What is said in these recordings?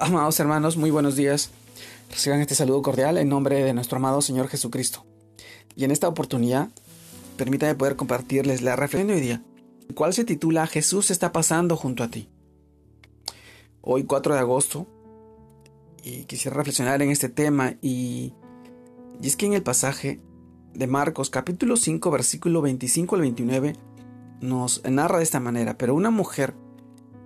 Amados hermanos, muy buenos días. Reciban este saludo cordial en nombre de nuestro amado Señor Jesucristo. Y en esta oportunidad, permítame poder compartirles la reflexión de hoy día, cual se titula Jesús está pasando junto a ti. Hoy 4 de agosto, y quisiera reflexionar en este tema y, y es que en el pasaje de Marcos capítulo 5 versículo 25 al 29 nos narra de esta manera, pero una mujer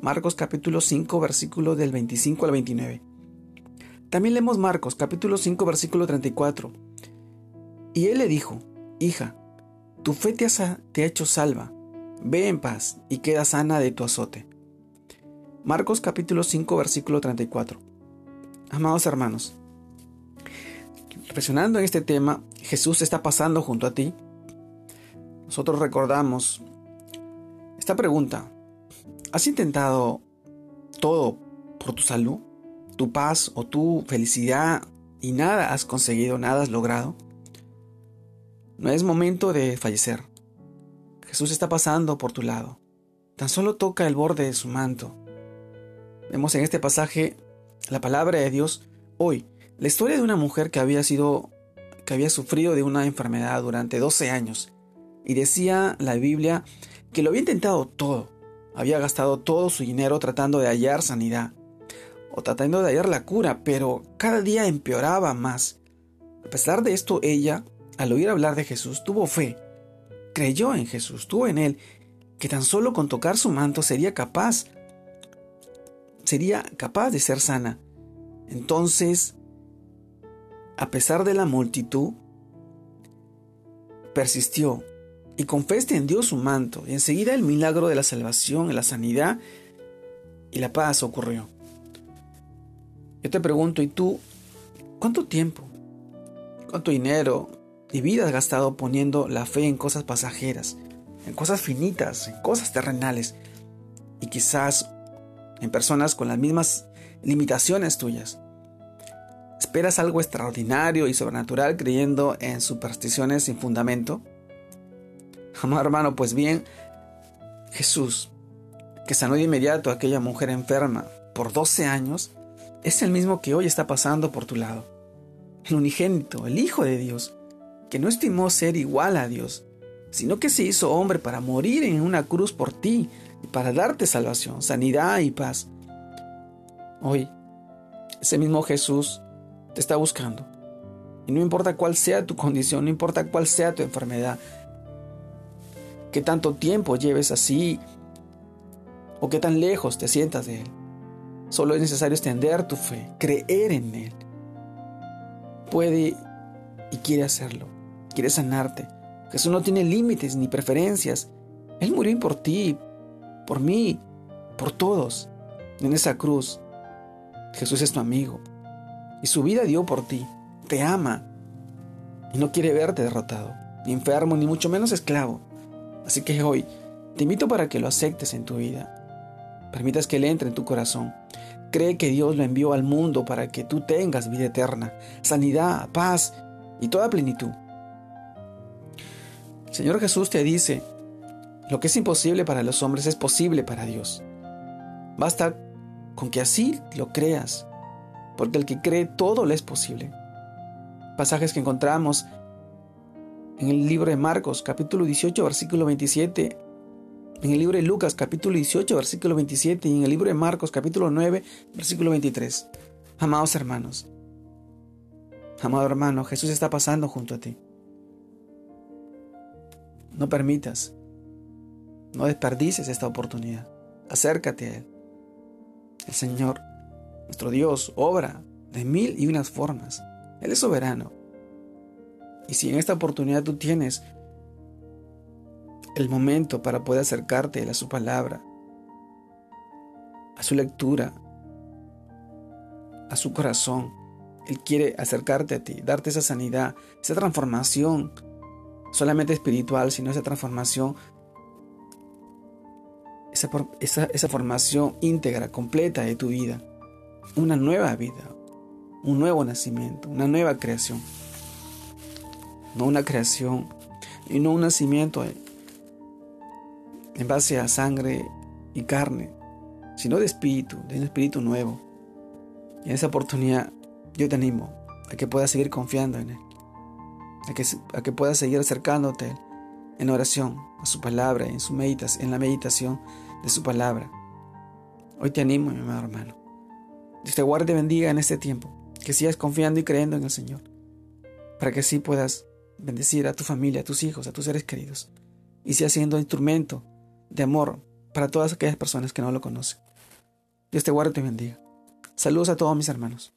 Marcos capítulo 5 versículo del 25 al 29. También leemos Marcos capítulo 5 versículo 34. Y él le dijo, Hija, tu fe te ha, hecho salva, ve en paz y queda sana de tu azote. Marcos capítulo 5 versículo 34. Amados hermanos, reflexionando en este tema, Jesús está pasando junto a ti. Nosotros recordamos esta pregunta, ¿Has intentado todo por tu salud, tu paz o tu felicidad y nada has conseguido, nada has logrado? No es momento de fallecer. Jesús está pasando por tu lado. Tan solo toca el borde de su manto. Vemos en este pasaje la palabra de Dios hoy, la historia de una mujer que había sido que había sufrido de una enfermedad durante 12 años y decía la Biblia que lo había intentado todo, había gastado todo su dinero tratando de hallar sanidad o tratando de hallar la cura, pero cada día empeoraba más. A pesar de esto, ella, al oír hablar de Jesús, tuvo fe, creyó en Jesús, tuvo en él, que tan solo con tocar su manto sería capaz, sería capaz de ser sana. Entonces, a pesar de la multitud, persistió y con fe extendió su manto, y enseguida el milagro de la salvación, la sanidad y la paz ocurrió. Yo te pregunto, ¿y tú cuánto tiempo, cuánto dinero y vida has gastado poniendo la fe en cosas pasajeras, en cosas finitas, en cosas terrenales, y quizás en personas con las mismas limitaciones tuyas? ¿Esperas algo extraordinario y sobrenatural creyendo en supersticiones sin fundamento? Amado hermano, pues bien, Jesús, que sanó de inmediato a aquella mujer enferma por 12 años, es el mismo que hoy está pasando por tu lado. El unigénito, el Hijo de Dios, que no estimó ser igual a Dios, sino que se hizo hombre para morir en una cruz por ti y para darte salvación, sanidad y paz. Hoy, ese mismo Jesús te está buscando. Y no importa cuál sea tu condición, no importa cuál sea tu enfermedad, que tanto tiempo lleves así o que tan lejos te sientas de Él. Solo es necesario extender tu fe, creer en Él. Puede y quiere hacerlo, quiere sanarte. Jesús no tiene límites ni preferencias. Él murió por ti, por mí, por todos, en esa cruz. Jesús es tu amigo y su vida dio por ti, te ama y no quiere verte derrotado, ni enfermo, ni mucho menos esclavo. Así que hoy te invito para que lo aceptes en tu vida. Permitas que Él entre en tu corazón. Cree que Dios lo envió al mundo para que tú tengas vida eterna, sanidad, paz y toda plenitud. Señor Jesús te dice, lo que es imposible para los hombres es posible para Dios. Basta con que así lo creas, porque el que cree todo le es posible. Pasajes que encontramos en el libro de Marcos capítulo 18 versículo 27, en el libro de Lucas capítulo 18 versículo 27 y en el libro de Marcos capítulo 9 versículo 23. Amados hermanos, amado hermano, Jesús está pasando junto a ti. No permitas, no desperdices esta oportunidad. Acércate a Él. El Señor, nuestro Dios, obra de mil y unas formas. Él es soberano. Y si en esta oportunidad tú tienes el momento para poder acercarte a su palabra, a su lectura, a su corazón, Él quiere acercarte a ti, darte esa sanidad, esa transformación, solamente espiritual, sino esa transformación, esa, esa, esa formación íntegra, completa de tu vida, una nueva vida, un nuevo nacimiento, una nueva creación. No una creación y no un nacimiento en base a sangre y carne, sino de espíritu, de un espíritu nuevo. Y en esa oportunidad yo te animo a que puedas seguir confiando en Él, a que, a que puedas seguir acercándote en oración a su palabra, en, su meditas, en la meditación de su palabra. Hoy te animo, mi amado hermano. Dios te guarde y bendiga en este tiempo, que sigas confiando y creyendo en el Señor, para que así puedas bendecir a tu familia, a tus hijos, a tus seres queridos, y sigas siendo instrumento de amor para todas aquellas personas que no lo conocen. Dios te guarde y te bendiga. Saludos a todos mis hermanos.